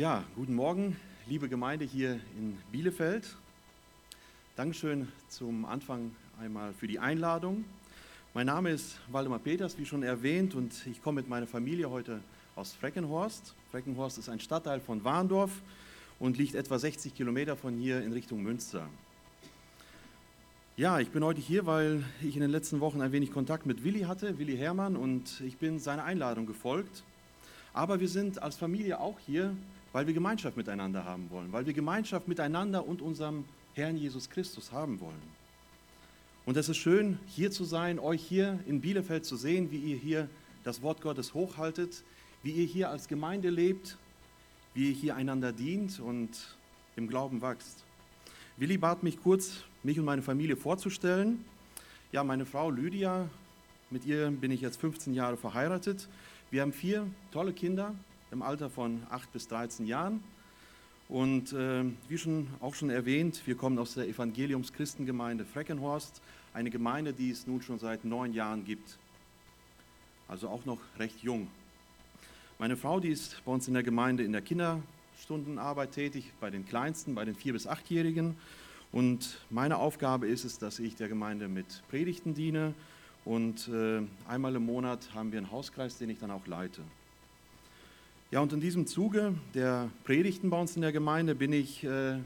Ja, guten Morgen, liebe Gemeinde hier in Bielefeld. Dankeschön zum Anfang einmal für die Einladung. Mein Name ist Waldemar Peters, wie schon erwähnt, und ich komme mit meiner Familie heute aus Freckenhorst. Freckenhorst ist ein Stadtteil von Warndorf und liegt etwa 60 Kilometer von hier in Richtung Münster. Ja, ich bin heute hier, weil ich in den letzten Wochen ein wenig Kontakt mit Willi hatte, Willi Hermann, und ich bin seiner Einladung gefolgt. Aber wir sind als Familie auch hier, weil wir Gemeinschaft miteinander haben wollen, weil wir Gemeinschaft miteinander und unserem Herrn Jesus Christus haben wollen. Und es ist schön, hier zu sein, euch hier in Bielefeld zu sehen, wie ihr hier das Wort Gottes hochhaltet, wie ihr hier als Gemeinde lebt, wie ihr hier einander dient und im Glauben wächst. Willi bat mich kurz, mich und meine Familie vorzustellen. Ja, meine Frau Lydia, mit ihr bin ich jetzt 15 Jahre verheiratet. Wir haben vier tolle Kinder im Alter von 8 bis 13 Jahren. Und äh, wie schon auch schon erwähnt, wir kommen aus der Evangeliums-Christengemeinde Freckenhorst, eine Gemeinde, die es nun schon seit neun Jahren gibt. Also auch noch recht jung. Meine Frau, die ist bei uns in der Gemeinde in der Kinderstundenarbeit tätig, bei den Kleinsten, bei den vier bis achtjährigen. Und meine Aufgabe ist es, dass ich der Gemeinde mit Predigten diene. Und äh, einmal im Monat haben wir einen Hauskreis, den ich dann auch leite. Ja, und in diesem Zuge der Predigten bei uns in der Gemeinde bin ich äh,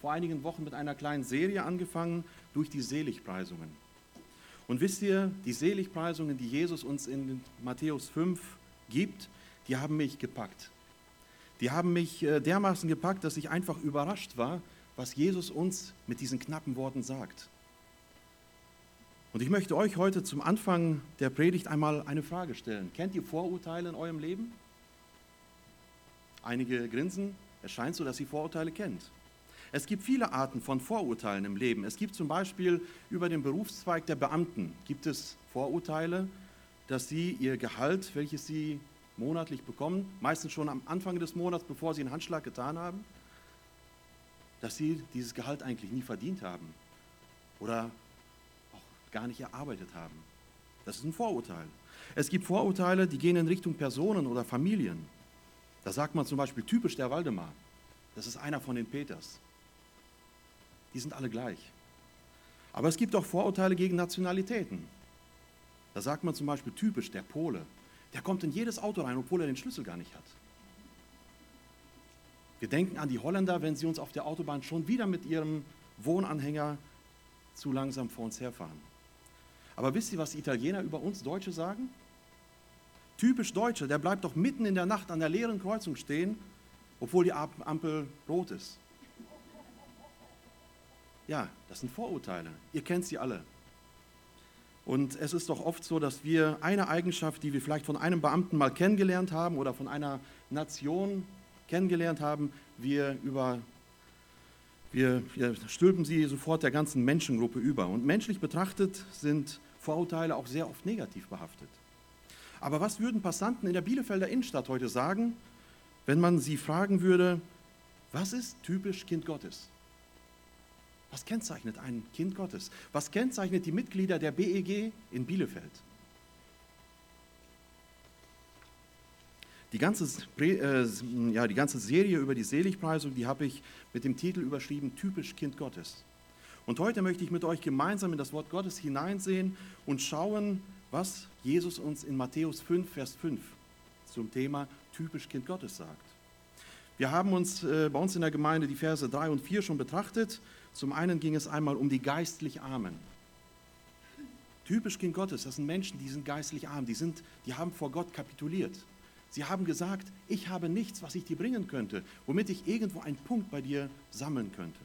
vor einigen Wochen mit einer kleinen Serie angefangen durch die Seligpreisungen. Und wisst ihr, die Seligpreisungen, die Jesus uns in Matthäus 5 gibt, die haben mich gepackt. Die haben mich äh, dermaßen gepackt, dass ich einfach überrascht war, was Jesus uns mit diesen knappen Worten sagt. Und ich möchte euch heute zum Anfang der Predigt einmal eine Frage stellen. Kennt ihr Vorurteile in eurem Leben? Einige grinsen. Es scheint so, dass ihr Vorurteile kennt. Es gibt viele Arten von Vorurteilen im Leben. Es gibt zum Beispiel über den Berufszweig der Beamten gibt es Vorurteile, dass sie ihr Gehalt, welches sie monatlich bekommen, meistens schon am Anfang des Monats, bevor sie einen Handschlag getan haben, dass sie dieses Gehalt eigentlich nie verdient haben oder auch gar nicht erarbeitet haben. Das ist ein Vorurteil. Es gibt Vorurteile, die gehen in Richtung Personen oder Familien. Da sagt man zum Beispiel typisch der Waldemar. Das ist einer von den Peters. Die sind alle gleich. Aber es gibt auch Vorurteile gegen Nationalitäten. Da sagt man zum Beispiel typisch der Pole. Der kommt in jedes Auto rein, obwohl er den Schlüssel gar nicht hat. Wir denken an die Holländer, wenn sie uns auf der Autobahn schon wieder mit ihrem Wohnanhänger zu langsam vor uns herfahren. Aber wisst ihr, was die Italiener über uns Deutsche sagen? Typisch Deutsche, der bleibt doch mitten in der Nacht an der leeren Kreuzung stehen, obwohl die Ampel rot ist. Ja, das sind Vorurteile. Ihr kennt sie alle. Und es ist doch oft so, dass wir eine Eigenschaft, die wir vielleicht von einem Beamten mal kennengelernt haben oder von einer Nation kennengelernt haben, wir, über, wir, wir stülpen sie sofort der ganzen Menschengruppe über. Und menschlich betrachtet sind Vorurteile auch sehr oft negativ behaftet. Aber was würden Passanten in der Bielefelder Innenstadt heute sagen, wenn man sie fragen würde, was ist typisch Kind Gottes? Was kennzeichnet ein Kind Gottes? Was kennzeichnet die Mitglieder der BEG in Bielefeld? Die ganze, äh, ja, die ganze Serie über die Seligpreisung, die habe ich mit dem Titel überschrieben, typisch Kind Gottes. Und heute möchte ich mit euch gemeinsam in das Wort Gottes hineinsehen und schauen, was Jesus uns in Matthäus 5, Vers 5 zum Thema typisch Kind Gottes sagt. Wir haben uns äh, bei uns in der Gemeinde die Verse 3 und 4 schon betrachtet. Zum einen ging es einmal um die geistlich Armen. Typisch Kind Gottes, das sind Menschen, die sind geistlich arm, die, sind, die haben vor Gott kapituliert. Sie haben gesagt, ich habe nichts, was ich dir bringen könnte, womit ich irgendwo einen Punkt bei dir sammeln könnte.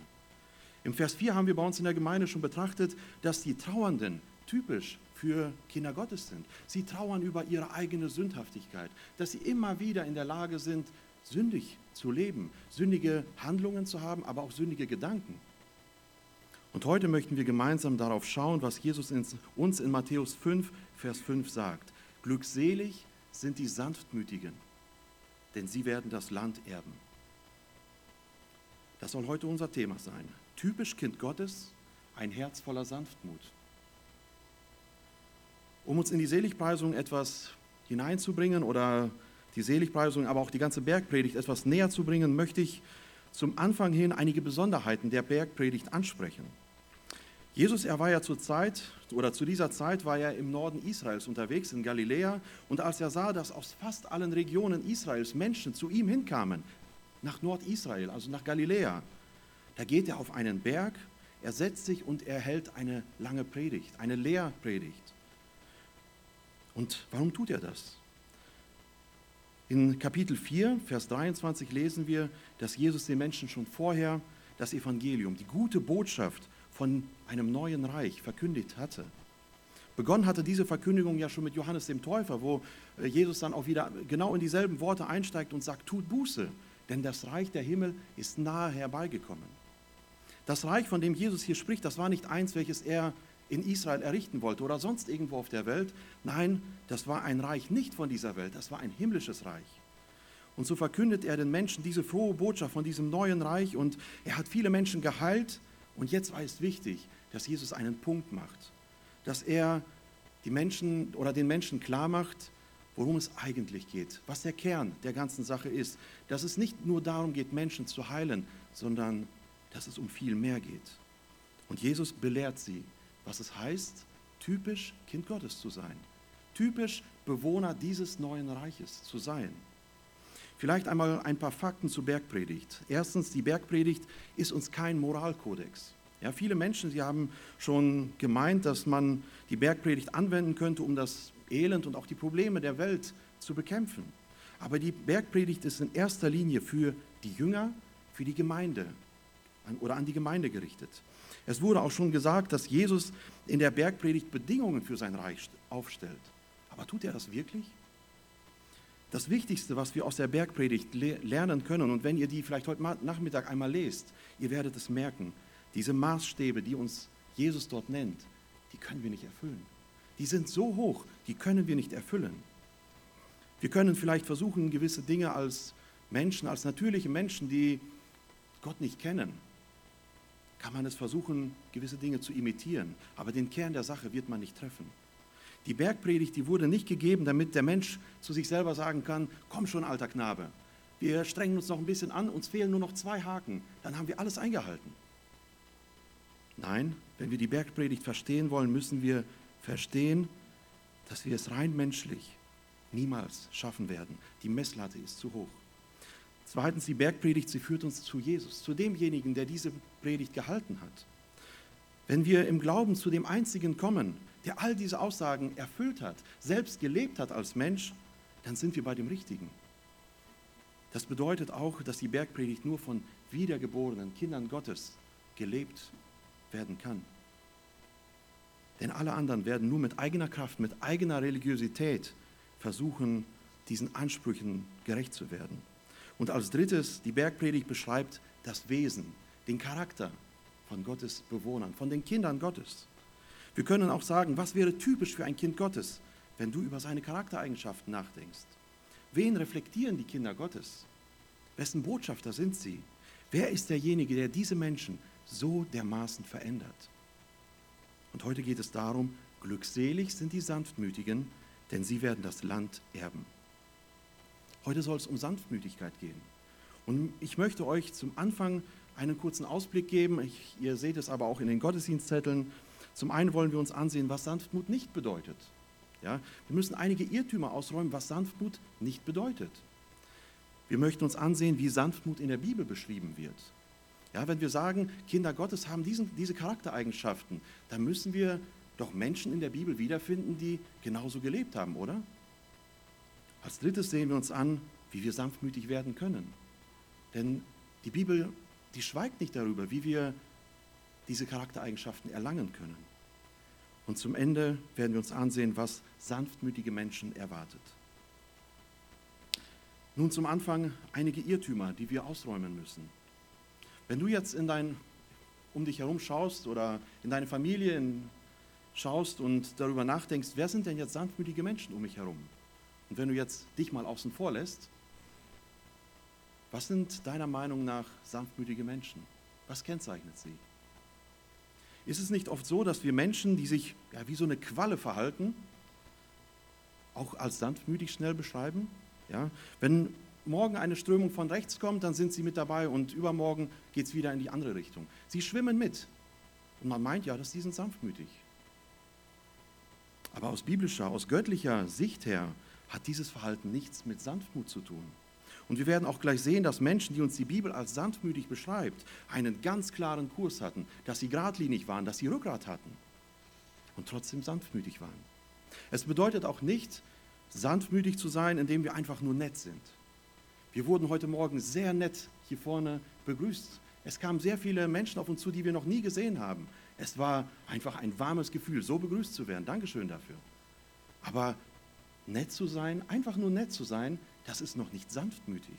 Im Vers 4 haben wir bei uns in der Gemeinde schon betrachtet, dass die Trauernden typisch für Kinder Gottes sind. Sie trauern über ihre eigene Sündhaftigkeit, dass sie immer wieder in der Lage sind, sündig zu leben, sündige Handlungen zu haben, aber auch sündige Gedanken. Und heute möchten wir gemeinsam darauf schauen, was Jesus uns in Matthäus 5, Vers 5 sagt. Glückselig sind die Sanftmütigen, denn sie werden das Land erben. Das soll heute unser Thema sein. Typisch Kind Gottes, ein Herz voller Sanftmut. Um uns in die Seligpreisung etwas hineinzubringen oder die Seligpreisung, aber auch die ganze Bergpredigt etwas näher zu bringen, möchte ich zum Anfang hin einige Besonderheiten der Bergpredigt ansprechen. Jesus, er war ja zur Zeit oder zu dieser Zeit war er im Norden Israels unterwegs in Galiläa und als er sah, dass aus fast allen Regionen Israels Menschen zu ihm hinkamen, nach Nordisrael, also nach Galiläa, da geht er auf einen Berg, er setzt sich und er hält eine lange Predigt, eine Lehrpredigt. Und warum tut er das? In Kapitel 4, Vers 23 lesen wir, dass Jesus den Menschen schon vorher das Evangelium, die gute Botschaft von einem neuen Reich verkündigt hatte. Begonnen hatte diese Verkündigung ja schon mit Johannes dem Täufer, wo äh, Jesus dann auch wieder genau in dieselben Worte einsteigt und sagt, tut Buße, denn das Reich der Himmel ist nahe herbeigekommen. Das Reich, von dem Jesus hier spricht, das war nicht eins, welches er in Israel errichten wollte oder sonst irgendwo auf der Welt. Nein, das war ein Reich nicht von dieser Welt, das war ein himmlisches Reich. Und so verkündet er den Menschen diese frohe Botschaft von diesem neuen Reich und er hat viele Menschen geheilt. Und jetzt war es wichtig, dass Jesus einen Punkt macht, dass er die Menschen oder den Menschen klar macht, worum es eigentlich geht, was der Kern der ganzen Sache ist, dass es nicht nur darum geht, Menschen zu heilen, sondern dass es um viel mehr geht. Und Jesus belehrt sie, was es heißt, typisch Kind Gottes zu sein, typisch Bewohner dieses neuen Reiches zu sein. Vielleicht einmal ein paar Fakten zur Bergpredigt. Erstens, die Bergpredigt ist uns kein Moralkodex. Ja, viele Menschen, sie haben schon gemeint, dass man die Bergpredigt anwenden könnte, um das Elend und auch die Probleme der Welt zu bekämpfen. Aber die Bergpredigt ist in erster Linie für die Jünger, für die Gemeinde oder an die Gemeinde gerichtet. Es wurde auch schon gesagt, dass Jesus in der Bergpredigt Bedingungen für sein Reich aufstellt. Aber tut er das wirklich? Das Wichtigste, was wir aus der Bergpredigt lernen können, und wenn ihr die vielleicht heute Nachmittag einmal lest, ihr werdet es merken, diese Maßstäbe, die uns Jesus dort nennt, die können wir nicht erfüllen. Die sind so hoch, die können wir nicht erfüllen. Wir können vielleicht versuchen, gewisse Dinge als Menschen, als natürliche Menschen, die Gott nicht kennen, kann man es versuchen, gewisse Dinge zu imitieren, aber den Kern der Sache wird man nicht treffen. Die Bergpredigt, die wurde nicht gegeben, damit der Mensch zu sich selber sagen kann, komm schon, alter Knabe, wir strengen uns noch ein bisschen an, uns fehlen nur noch zwei Haken, dann haben wir alles eingehalten. Nein, wenn wir die Bergpredigt verstehen wollen, müssen wir verstehen, dass wir es rein menschlich niemals schaffen werden. Die Messlatte ist zu hoch. Zweitens, die Bergpredigt, sie führt uns zu Jesus, zu demjenigen, der diese Predigt gehalten hat. Wenn wir im Glauben zu dem Einzigen kommen, der all diese Aussagen erfüllt hat, selbst gelebt hat als Mensch, dann sind wir bei dem Richtigen. Das bedeutet auch, dass die Bergpredigt nur von wiedergeborenen Kindern Gottes gelebt werden kann. Denn alle anderen werden nur mit eigener Kraft, mit eigener Religiosität versuchen, diesen Ansprüchen gerecht zu werden. Und als drittes, die Bergpredigt beschreibt das Wesen, den Charakter von Gottes Bewohnern, von den Kindern Gottes. Wir können auch sagen, was wäre typisch für ein Kind Gottes, wenn du über seine Charaktereigenschaften nachdenkst. Wen reflektieren die Kinder Gottes? Wessen Botschafter sind sie? Wer ist derjenige, der diese Menschen so dermaßen verändert? Und heute geht es darum, glückselig sind die Sanftmütigen, denn sie werden das Land erben. Heute soll es um Sanftmütigkeit gehen. Und ich möchte euch zum Anfang einen kurzen Ausblick geben. Ich, ihr seht es aber auch in den Gottesdienstzetteln. Zum einen wollen wir uns ansehen, was Sanftmut nicht bedeutet. Ja, wir müssen einige Irrtümer ausräumen, was Sanftmut nicht bedeutet. Wir möchten uns ansehen, wie Sanftmut in der Bibel beschrieben wird. Ja, wenn wir sagen, Kinder Gottes haben diesen, diese Charaktereigenschaften, dann müssen wir doch Menschen in der Bibel wiederfinden, die genauso gelebt haben, oder? Als drittes sehen wir uns an, wie wir sanftmütig werden können. Denn die Bibel, die schweigt nicht darüber, wie wir diese Charaktereigenschaften erlangen können. Und zum Ende werden wir uns ansehen, was sanftmütige Menschen erwartet. Nun zum Anfang einige Irrtümer, die wir ausräumen müssen. Wenn du jetzt in dein, um dich herum schaust oder in deine Familie schaust und darüber nachdenkst, wer sind denn jetzt sanftmütige Menschen um mich herum? Und wenn du jetzt dich mal außen vor lässt, was sind deiner Meinung nach sanftmütige Menschen? Was kennzeichnet sie? Ist es nicht oft so, dass wir Menschen, die sich ja, wie so eine Qualle verhalten, auch als sanftmütig schnell beschreiben? Ja? Wenn morgen eine Strömung von rechts kommt, dann sind sie mit dabei und übermorgen geht es wieder in die andere Richtung. Sie schwimmen mit. Und man meint ja, dass die sind sanftmütig. Aber aus biblischer, aus göttlicher Sicht her hat dieses Verhalten nichts mit Sanftmut zu tun. Und wir werden auch gleich sehen, dass Menschen, die uns die Bibel als sanftmütig beschreibt, einen ganz klaren Kurs hatten, dass sie geradlinig waren, dass sie Rückgrat hatten und trotzdem sanftmütig waren. Es bedeutet auch nicht, sanftmütig zu sein, indem wir einfach nur nett sind. Wir wurden heute Morgen sehr nett hier vorne begrüßt. Es kamen sehr viele Menschen auf uns zu, die wir noch nie gesehen haben. Es war einfach ein warmes Gefühl, so begrüßt zu werden. Dankeschön dafür. Aber nett zu sein, einfach nur nett zu sein, das ist noch nicht sanftmütig.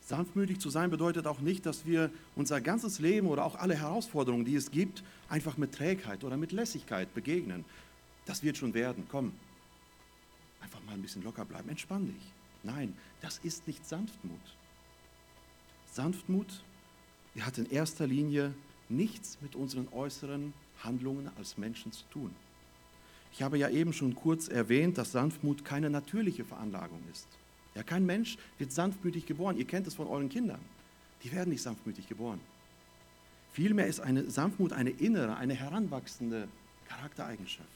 Sanftmütig zu sein bedeutet auch nicht, dass wir unser ganzes Leben oder auch alle Herausforderungen, die es gibt, einfach mit Trägheit oder mit Lässigkeit begegnen. Das wird schon werden, komm. Einfach mal ein bisschen locker bleiben, entspann dich. Nein, das ist nicht Sanftmut. Sanftmut, hat in erster Linie nichts mit unseren äußeren Handlungen als Menschen zu tun. Ich habe ja eben schon kurz erwähnt, dass Sanftmut keine natürliche Veranlagung ist. Ja, kein Mensch wird sanftmütig geboren. Ihr kennt es von euren Kindern. Die werden nicht sanftmütig geboren. Vielmehr ist eine Sanftmut eine innere, eine heranwachsende Charaktereigenschaft.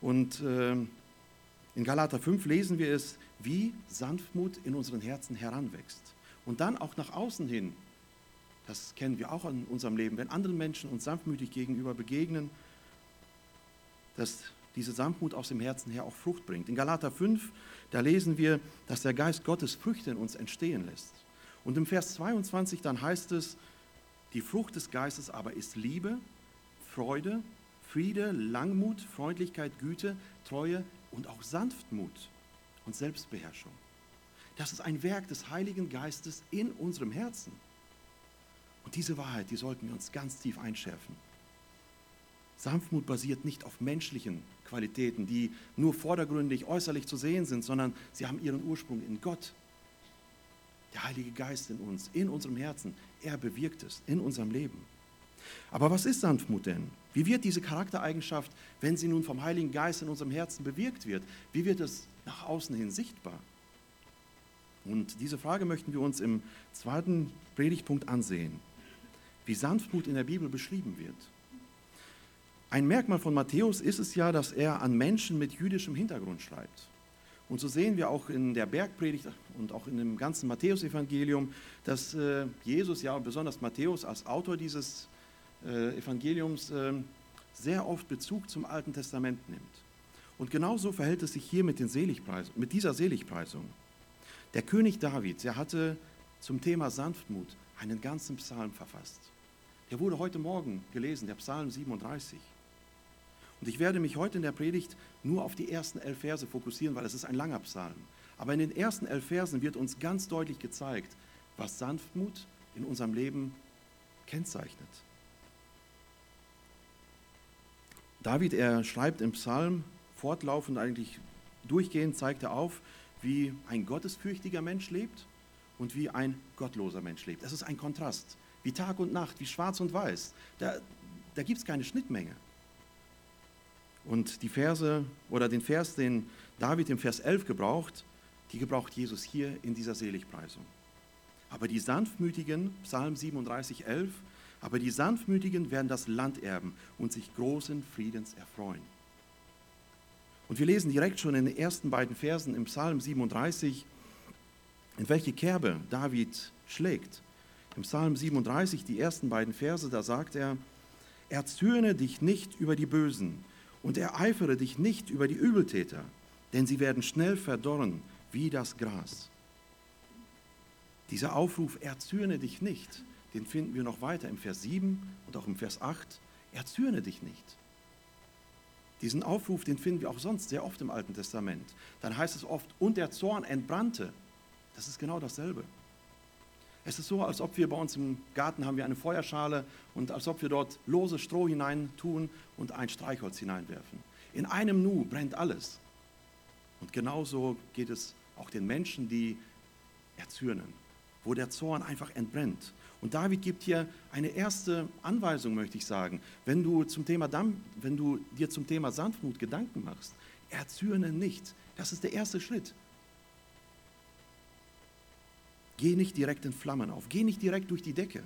Und äh, in Galater 5 lesen wir es, wie Sanftmut in unseren Herzen heranwächst. Und dann auch nach außen hin, das kennen wir auch in unserem Leben, wenn andere Menschen uns sanftmütig gegenüber begegnen, dass diese Sanftmut aus dem Herzen her auch Frucht bringt. In Galater 5, da lesen wir, dass der Geist Gottes Früchte in uns entstehen lässt. Und im Vers 22 dann heißt es, die Frucht des Geistes aber ist Liebe, Freude, Friede, Langmut, Freundlichkeit, Güte, Treue und auch Sanftmut und Selbstbeherrschung. Das ist ein Werk des Heiligen Geistes in unserem Herzen. Und diese Wahrheit, die sollten wir uns ganz tief einschärfen. Sanftmut basiert nicht auf menschlichen Qualitäten, die nur vordergründig, äußerlich zu sehen sind, sondern sie haben ihren Ursprung in Gott. Der Heilige Geist in uns, in unserem Herzen, er bewirkt es in unserem Leben. Aber was ist Sanftmut denn? Wie wird diese Charaktereigenschaft, wenn sie nun vom Heiligen Geist in unserem Herzen bewirkt wird, wie wird es nach außen hin sichtbar? Und diese Frage möchten wir uns im zweiten Predigtpunkt ansehen, wie Sanftmut in der Bibel beschrieben wird. Ein Merkmal von Matthäus ist es ja, dass er an Menschen mit jüdischem Hintergrund schreibt. Und so sehen wir auch in der Bergpredigt und auch in dem ganzen Matthäusevangelium, dass äh, Jesus, ja besonders Matthäus als Autor dieses äh, Evangeliums, äh, sehr oft Bezug zum Alten Testament nimmt. Und genauso verhält es sich hier mit, den mit dieser Seligpreisung. Der König David, der hatte zum Thema Sanftmut einen ganzen Psalm verfasst. Der wurde heute Morgen gelesen, der Psalm 37. Und ich werde mich heute in der Predigt nur auf die ersten elf Verse fokussieren, weil es ist ein langer Psalm. Aber in den ersten elf Versen wird uns ganz deutlich gezeigt, was Sanftmut in unserem Leben kennzeichnet. David, er schreibt im Psalm fortlaufend, eigentlich durchgehend, zeigt er auf, wie ein gottesfürchtiger Mensch lebt und wie ein gottloser Mensch lebt. Es ist ein Kontrast, wie Tag und Nacht, wie schwarz und weiß. Da, da gibt es keine Schnittmenge. Und die Verse oder den Vers, den David im Vers 11 gebraucht, die gebraucht Jesus hier in dieser Seligpreisung. Aber die Sanftmütigen, Psalm 37, 11, aber die Sanftmütigen werden das Land erben und sich großen Friedens erfreuen. Und wir lesen direkt schon in den ersten beiden Versen im Psalm 37, in welche Kerbe David schlägt. Im Psalm 37, die ersten beiden Verse, da sagt er, erzürne dich nicht über die Bösen, und ereifere dich nicht über die Übeltäter, denn sie werden schnell verdorren wie das Gras. Dieser Aufruf, erzürne dich nicht, den finden wir noch weiter im Vers 7 und auch im Vers 8. Erzürne dich nicht. Diesen Aufruf, den finden wir auch sonst sehr oft im Alten Testament. Dann heißt es oft, und der Zorn entbrannte. Das ist genau dasselbe. Es ist so, als ob wir bei uns im Garten haben wir eine Feuerschale und als ob wir dort lose Stroh hinein tun und ein Streichholz hineinwerfen. In einem Nu brennt alles. Und genauso geht es auch den Menschen, die erzürnen, wo der Zorn einfach entbrennt. Und David gibt hier eine erste Anweisung, möchte ich sagen. Wenn du, zum Thema, wenn du dir zum Thema Sanftmut Gedanken machst, erzürne nicht. Das ist der erste Schritt. Geh nicht direkt in Flammen auf, geh nicht direkt durch die Decke.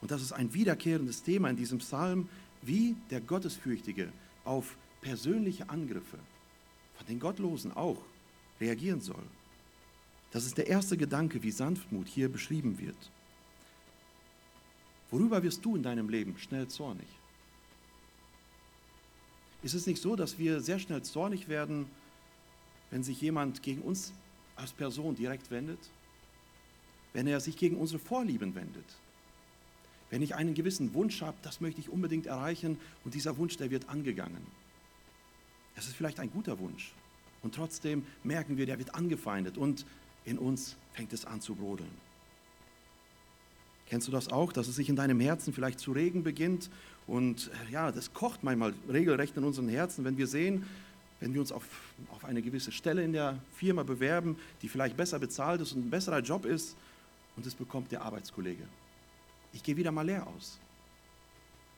Und das ist ein wiederkehrendes Thema in diesem Psalm, wie der Gottesfürchtige auf persönliche Angriffe von den Gottlosen auch reagieren soll. Das ist der erste Gedanke, wie Sanftmut hier beschrieben wird. Worüber wirst du in deinem Leben schnell zornig? Ist es nicht so, dass wir sehr schnell zornig werden, wenn sich jemand gegen uns als Person direkt wendet? Wenn er sich gegen unsere Vorlieben wendet? Wenn ich einen gewissen Wunsch habe, das möchte ich unbedingt erreichen und dieser Wunsch, der wird angegangen. Es ist vielleicht ein guter Wunsch und trotzdem merken wir, der wird angefeindet und in uns fängt es an zu brodeln. Kennst du das auch, dass es sich in deinem Herzen vielleicht zu regen beginnt und äh, ja, das kocht manchmal regelrecht in unseren Herzen, wenn wir sehen, wenn wir uns auf, auf eine gewisse Stelle in der Firma bewerben, die vielleicht besser bezahlt ist und ein besserer Job ist und es bekommt der Arbeitskollege. Ich gehe wieder mal leer aus.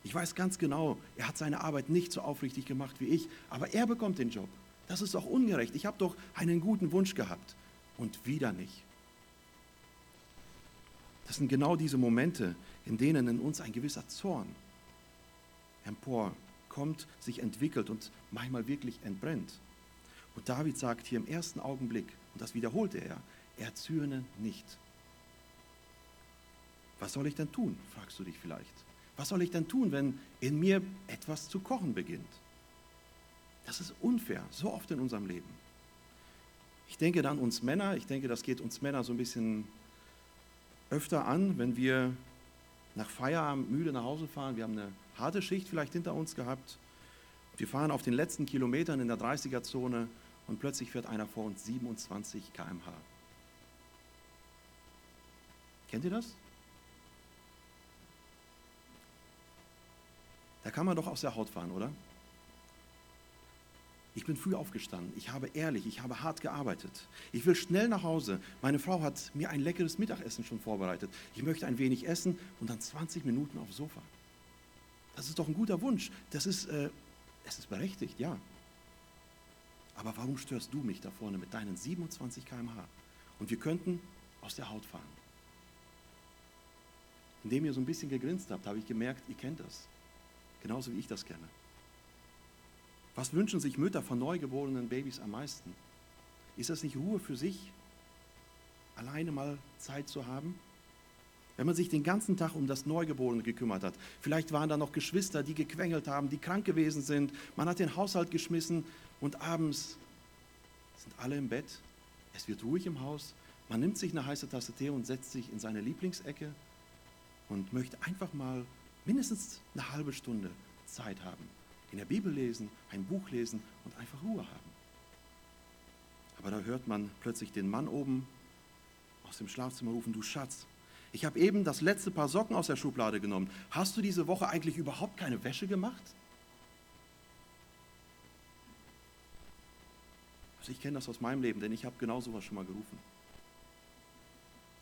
Ich weiß ganz genau, er hat seine Arbeit nicht so aufrichtig gemacht wie ich, aber er bekommt den Job. Das ist doch ungerecht. Ich habe doch einen guten Wunsch gehabt und wieder nicht. Das sind genau diese Momente, in denen in uns ein gewisser Zorn emporkommt, sich entwickelt und manchmal wirklich entbrennt. Und David sagt hier im ersten Augenblick, und das wiederholte er, er zürne nicht. Was soll ich denn tun, fragst du dich vielleicht. Was soll ich denn tun, wenn in mir etwas zu kochen beginnt? Das ist unfair, so oft in unserem Leben. Ich denke dann uns Männer, ich denke, das geht uns Männer so ein bisschen öfter an, wenn wir nach Feierabend müde nach Hause fahren. Wir haben eine harte Schicht vielleicht hinter uns gehabt. Wir fahren auf den letzten Kilometern in der 30er-Zone und plötzlich fährt einer vor uns 27 km/h. Kennt ihr das? Da kann man doch aus der Haut fahren, oder? Ich bin früh aufgestanden. Ich habe ehrlich, ich habe hart gearbeitet. Ich will schnell nach Hause. Meine Frau hat mir ein leckeres Mittagessen schon vorbereitet. Ich möchte ein wenig essen und dann 20 Minuten aufs Sofa. Das ist doch ein guter Wunsch. Das ist, äh, es ist berechtigt, ja. Aber warum störst du mich da vorne mit deinen 27 km/h? Und wir könnten aus der Haut fahren. Indem ihr so ein bisschen gegrinst habt, habe ich gemerkt, ihr kennt das. Genauso wie ich das kenne. Was wünschen sich Mütter von neugeborenen Babys am meisten? Ist das nicht Ruhe für sich, alleine mal Zeit zu haben? Wenn man sich den ganzen Tag um das Neugeborene gekümmert hat, vielleicht waren da noch Geschwister, die gequengelt haben, die krank gewesen sind, man hat den Haushalt geschmissen und abends sind alle im Bett, es wird ruhig im Haus, man nimmt sich eine heiße Tasse Tee und setzt sich in seine Lieblingsecke und möchte einfach mal mindestens eine halbe Stunde Zeit haben in der Bibel lesen, ein Buch lesen und einfach Ruhe haben. Aber da hört man plötzlich den Mann oben aus dem Schlafzimmer rufen, du Schatz, ich habe eben das letzte Paar Socken aus der Schublade genommen. Hast du diese Woche eigentlich überhaupt keine Wäsche gemacht? Also ich kenne das aus meinem Leben, denn ich habe genau sowas schon mal gerufen.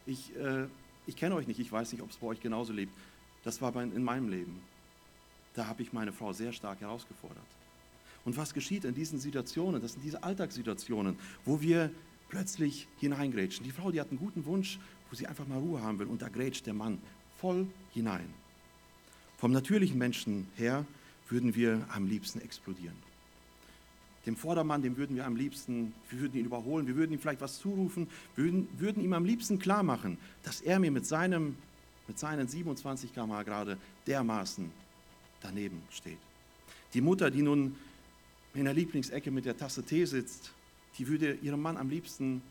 Ich, äh, ich kenne euch nicht, ich weiß nicht, ob es bei euch genauso lebt. Das war in meinem Leben da habe ich meine Frau sehr stark herausgefordert. Und was geschieht in diesen Situationen? Das sind diese Alltagssituationen, wo wir plötzlich hineingrätschen. Die Frau, die hat einen guten Wunsch, wo sie einfach mal Ruhe haben will und da grätscht der Mann voll hinein. Vom natürlichen Menschen her würden wir am liebsten explodieren. Dem Vordermann, dem würden wir am liebsten, wir würden ihn überholen, wir würden ihm vielleicht was zurufen, würden, würden ihm am liebsten klar machen, dass er mir mit, seinem, mit seinen 27 km gerade dermaßen daneben steht. Die Mutter, die nun in der Lieblingsecke mit der Tasse Tee sitzt, die würde ihrem Mann am liebsten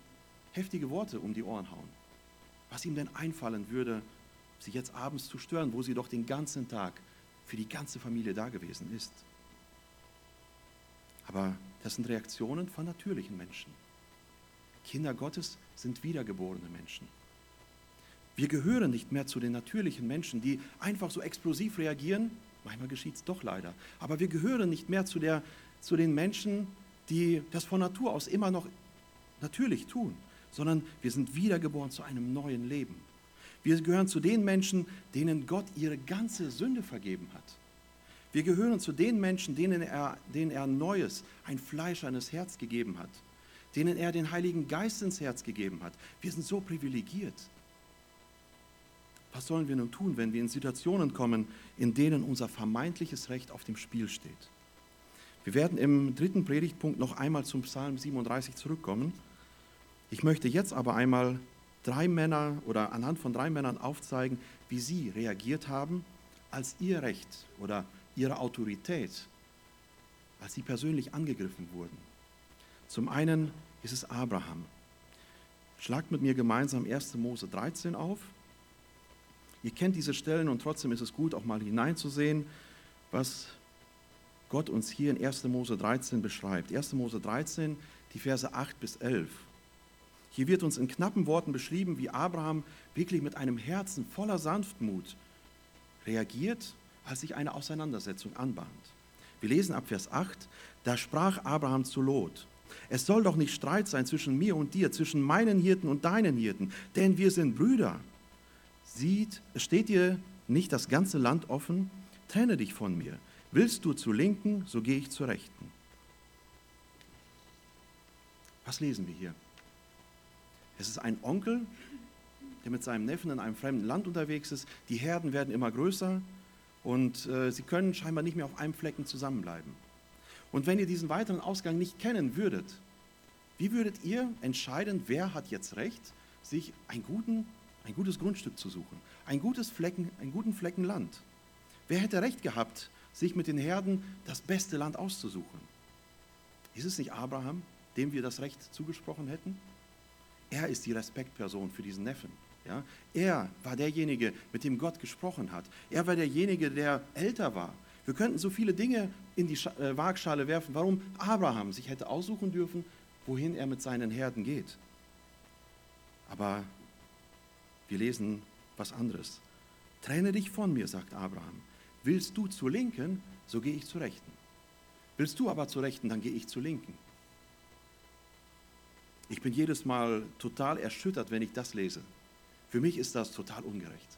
heftige Worte um die Ohren hauen. Was ihm denn einfallen würde, sie jetzt abends zu stören, wo sie doch den ganzen Tag für die ganze Familie da gewesen ist. Aber das sind Reaktionen von natürlichen Menschen. Kinder Gottes sind wiedergeborene Menschen. Wir gehören nicht mehr zu den natürlichen Menschen, die einfach so explosiv reagieren Manchmal geschieht es doch leider. Aber wir gehören nicht mehr zu, der, zu den Menschen, die das von Natur aus immer noch natürlich tun, sondern wir sind wiedergeboren zu einem neuen Leben. Wir gehören zu den Menschen, denen Gott ihre ganze Sünde vergeben hat. Wir gehören zu den Menschen, denen er, denen er ein neues, ein fleischernes Herz gegeben hat, denen er den Heiligen Geist ins Herz gegeben hat. Wir sind so privilegiert. Was sollen wir nun tun, wenn wir in Situationen kommen, in denen unser vermeintliches Recht auf dem Spiel steht? Wir werden im dritten Predigtpunkt noch einmal zum Psalm 37 zurückkommen. Ich möchte jetzt aber einmal drei Männer oder anhand von drei Männern aufzeigen, wie sie reagiert haben, als ihr Recht oder ihre Autorität, als sie persönlich angegriffen wurden. Zum einen ist es Abraham. Schlagt mit mir gemeinsam 1. Mose 13 auf. Ihr kennt diese Stellen und trotzdem ist es gut, auch mal hineinzusehen, was Gott uns hier in 1. Mose 13 beschreibt. 1. Mose 13, die Verse 8 bis 11. Hier wird uns in knappen Worten beschrieben, wie Abraham wirklich mit einem Herzen voller Sanftmut reagiert, als sich eine Auseinandersetzung anbahnt. Wir lesen ab Vers 8, da sprach Abraham zu Lot, es soll doch nicht Streit sein zwischen mir und dir, zwischen meinen Hirten und deinen Hirten, denn wir sind Brüder. Sieht, steht dir nicht das ganze Land offen? Trenne dich von mir. Willst du zur Linken, so gehe ich zur Rechten. Was lesen wir hier? Es ist ein Onkel, der mit seinem Neffen in einem fremden Land unterwegs ist. Die Herden werden immer größer und äh, sie können scheinbar nicht mehr auf einem Flecken zusammenbleiben. Und wenn ihr diesen weiteren Ausgang nicht kennen würdet, wie würdet ihr entscheiden, wer hat jetzt recht, sich einen guten, ein gutes Grundstück zu suchen, ein gutes Flecken, einen guten Flecken Land? Wer hätte recht gehabt, sich mit den Herden das beste Land auszusuchen? Ist es nicht Abraham, dem wir das Recht zugesprochen hätten? Er ist die Respektperson für diesen Neffen. Ja? Er war derjenige, mit dem Gott gesprochen hat. Er war derjenige, der älter war. Wir könnten so viele Dinge in die äh, Waagschale werfen, warum Abraham sich hätte aussuchen dürfen, wohin er mit seinen Herden geht. Aber wir lesen was anderes. Trenne dich von mir, sagt Abraham. Willst du zur Linken, so gehe ich zur Rechten. Willst du aber zur Rechten, dann gehe ich zur Linken. Ich bin jedes Mal total erschüttert, wenn ich das lese. Für mich ist das total ungerecht.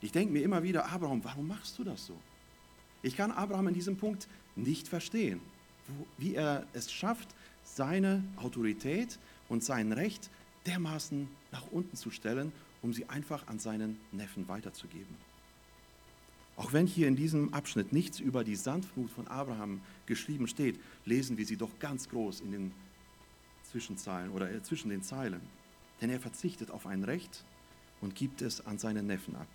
Ich denke mir immer wieder, Abraham, warum machst du das so? Ich kann Abraham in diesem Punkt nicht verstehen, wie er es schafft, seine Autorität und sein Recht dermaßen nach unten zu stellen, um sie einfach an seinen Neffen weiterzugeben. Auch wenn hier in diesem Abschnitt nichts über die Sanftmut von Abraham geschrieben steht, lesen wir sie doch ganz groß in den Zwischenzeilen oder äh, zwischen den Zeilen. Denn er verzichtet auf ein Recht und gibt es an seinen Neffen ab.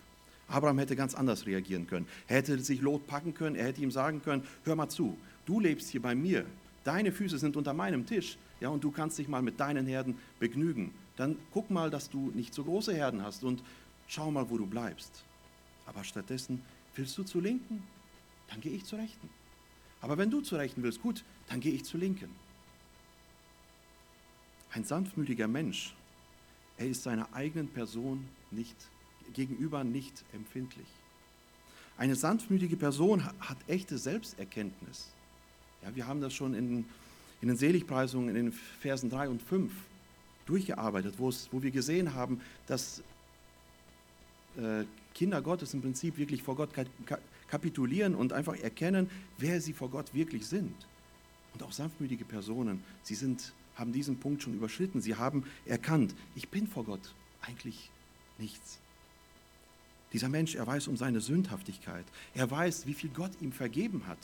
Abraham hätte ganz anders reagieren können. Er hätte sich Lot packen können, er hätte ihm sagen können, hör mal zu, du lebst hier bei mir, deine Füße sind unter meinem Tisch, ja, und du kannst dich mal mit deinen Herden begnügen. Dann guck mal, dass du nicht so große Herden hast und schau mal, wo du bleibst. Aber stattdessen, willst du zur Linken? Dann gehe ich zur Rechten. Aber wenn du zur Rechten willst, gut, dann gehe ich zur Linken. Ein sanftmütiger Mensch, er ist seiner eigenen Person nicht gegenüber nicht empfindlich. Eine sanftmütige Person hat echte Selbsterkenntnis. Ja, wir haben das schon in, in den Seligpreisungen in den Versen 3 und 5 durchgearbeitet, wo, es, wo wir gesehen haben, dass äh, Kinder Gottes im Prinzip wirklich vor Gott kapitulieren und einfach erkennen, wer sie vor Gott wirklich sind. Und auch sanftmütige Personen, sie sind, haben diesen Punkt schon überschritten. Sie haben erkannt, ich bin vor Gott eigentlich nichts. Dieser Mensch, er weiß um seine Sündhaftigkeit. Er weiß, wie viel Gott ihm vergeben hat.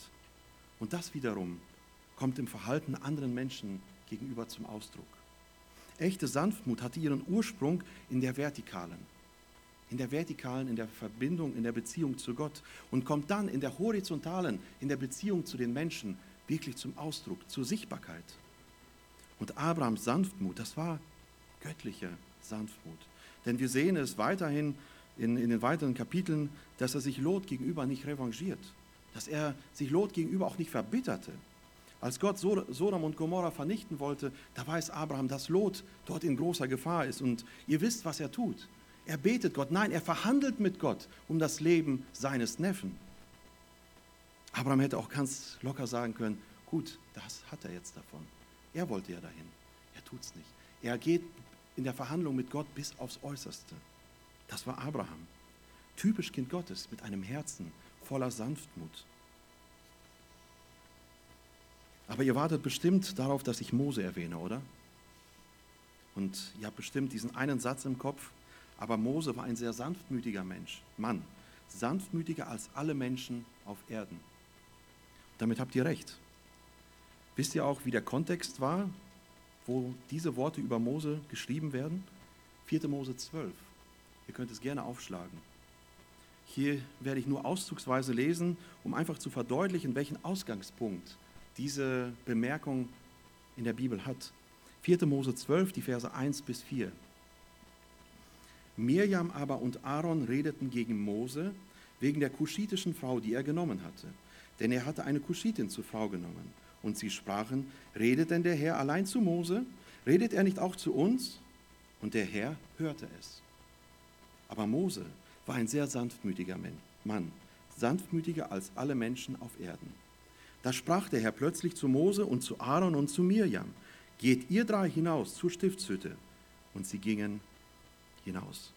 Und das wiederum kommt im Verhalten anderen Menschen gegenüber zum Ausdruck. Echte Sanftmut hatte ihren Ursprung in der Vertikalen. In der Vertikalen, in der Verbindung, in der Beziehung zu Gott und kommt dann in der Horizontalen, in der Beziehung zu den Menschen wirklich zum Ausdruck, zur Sichtbarkeit. Und Abrahams Sanftmut, das war göttliche Sanftmut. Denn wir sehen es weiterhin in, in den weiteren Kapiteln, dass er sich Lot gegenüber nicht revanchiert, dass er sich Lot gegenüber auch nicht verbitterte. Als Gott Sodom und Gomorra vernichten wollte, da weiß Abraham, dass Lot dort in großer Gefahr ist. Und ihr wisst, was er tut. Er betet Gott. Nein, er verhandelt mit Gott um das Leben seines Neffen. Abraham hätte auch ganz locker sagen können, gut, das hat er jetzt davon. Er wollte ja dahin. Er tut es nicht. Er geht in der Verhandlung mit Gott bis aufs Äußerste. Das war Abraham. Typisch Kind Gottes mit einem Herzen voller Sanftmut. Aber ihr wartet bestimmt darauf, dass ich Mose erwähne, oder? Und ihr habt bestimmt diesen einen Satz im Kopf, aber Mose war ein sehr sanftmütiger Mensch, Mann, sanftmütiger als alle Menschen auf Erden. Damit habt ihr recht. Wisst ihr auch, wie der Kontext war, wo diese Worte über Mose geschrieben werden? 4. Mose 12. Ihr könnt es gerne aufschlagen. Hier werde ich nur auszugsweise lesen, um einfach zu verdeutlichen, welchen Ausgangspunkt diese Bemerkung in der Bibel hat. 4. Mose 12, die Verse 1 bis 4. Mirjam aber und Aaron redeten gegen Mose wegen der kuschitischen Frau, die er genommen hatte. Denn er hatte eine Kuschitin zur Frau genommen. Und sie sprachen, redet denn der Herr allein zu Mose? Redet er nicht auch zu uns? Und der Herr hörte es. Aber Mose war ein sehr sanftmütiger Mann, sanftmütiger als alle Menschen auf Erden. Da sprach der Herr plötzlich zu Mose und zu Aaron und zu Mirjam, geht ihr drei hinaus zur Stiftshütte. Und sie gingen hinaus.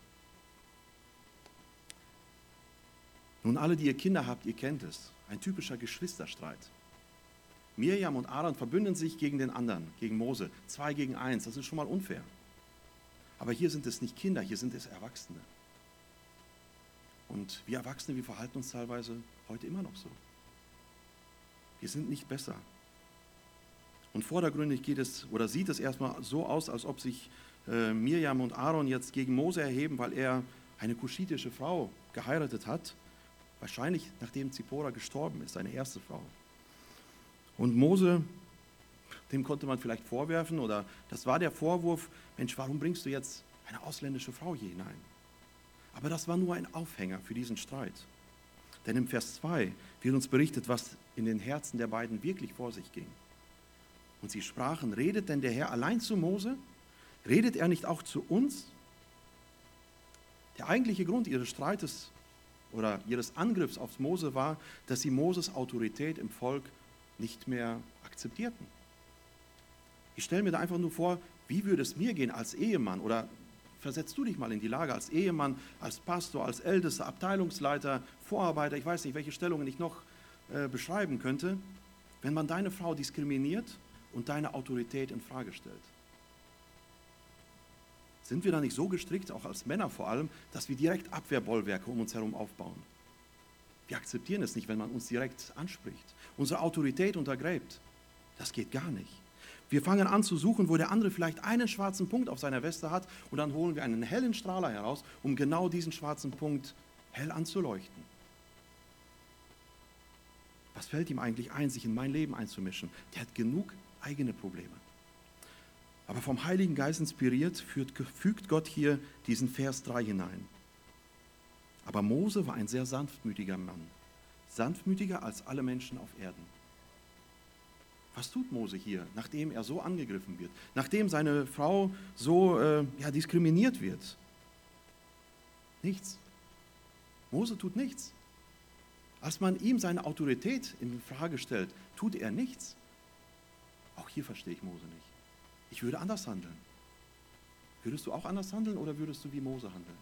Nun, alle, die ihr Kinder habt, ihr kennt es. Ein typischer Geschwisterstreit. Mirjam und Aaron verbünden sich gegen den anderen, gegen Mose. Zwei gegen eins, das ist schon mal unfair. Aber hier sind es nicht Kinder, hier sind es Erwachsene. Und wir Erwachsene, wir verhalten uns teilweise heute immer noch so. Wir sind nicht besser. Und vordergründig geht es oder sieht es erstmal so aus, als ob sich äh, Mirjam und Aaron jetzt gegen Mose erheben, weil er eine kuschitische Frau geheiratet hat. Wahrscheinlich nachdem Zippora gestorben ist, seine erste Frau. Und Mose, dem konnte man vielleicht vorwerfen, oder das war der Vorwurf, Mensch, warum bringst du jetzt eine ausländische Frau hier hinein? Aber das war nur ein Aufhänger für diesen Streit. Denn im Vers 2 wird uns berichtet, was in den Herzen der beiden wirklich vor sich ging. Und sie sprachen, redet denn der Herr allein zu Mose? Redet er nicht auch zu uns? Der eigentliche Grund ihres Streites oder ihres Angriffs auf Mose war, dass sie Moses Autorität im Volk nicht mehr akzeptierten. Ich stelle mir da einfach nur vor, wie würde es mir gehen als Ehemann oder versetzt du dich mal in die Lage als Ehemann, als Pastor, als Ältester, Abteilungsleiter, Vorarbeiter, ich weiß nicht, welche Stellungen ich noch äh, beschreiben könnte, wenn man deine Frau diskriminiert und deine Autorität in Frage stellt. Sind wir da nicht so gestrickt, auch als Männer vor allem, dass wir direkt Abwehrbollwerke um uns herum aufbauen? Wir akzeptieren es nicht, wenn man uns direkt anspricht, unsere Autorität untergräbt. Das geht gar nicht. Wir fangen an zu suchen, wo der andere vielleicht einen schwarzen Punkt auf seiner Weste hat und dann holen wir einen hellen Strahler heraus, um genau diesen schwarzen Punkt hell anzuleuchten. Was fällt ihm eigentlich ein, sich in mein Leben einzumischen? Der hat genug eigene Probleme. Aber vom Heiligen Geist inspiriert fügt Gott hier diesen Vers 3 hinein. Aber Mose war ein sehr sanftmütiger Mann, sanftmütiger als alle Menschen auf Erden. Was tut Mose hier, nachdem er so angegriffen wird, nachdem seine Frau so äh, ja, diskriminiert wird? Nichts. Mose tut nichts. Als man ihm seine Autorität in Frage stellt, tut er nichts. Auch hier verstehe ich Mose nicht. Ich würde anders handeln. Würdest du auch anders handeln oder würdest du wie Mose handeln?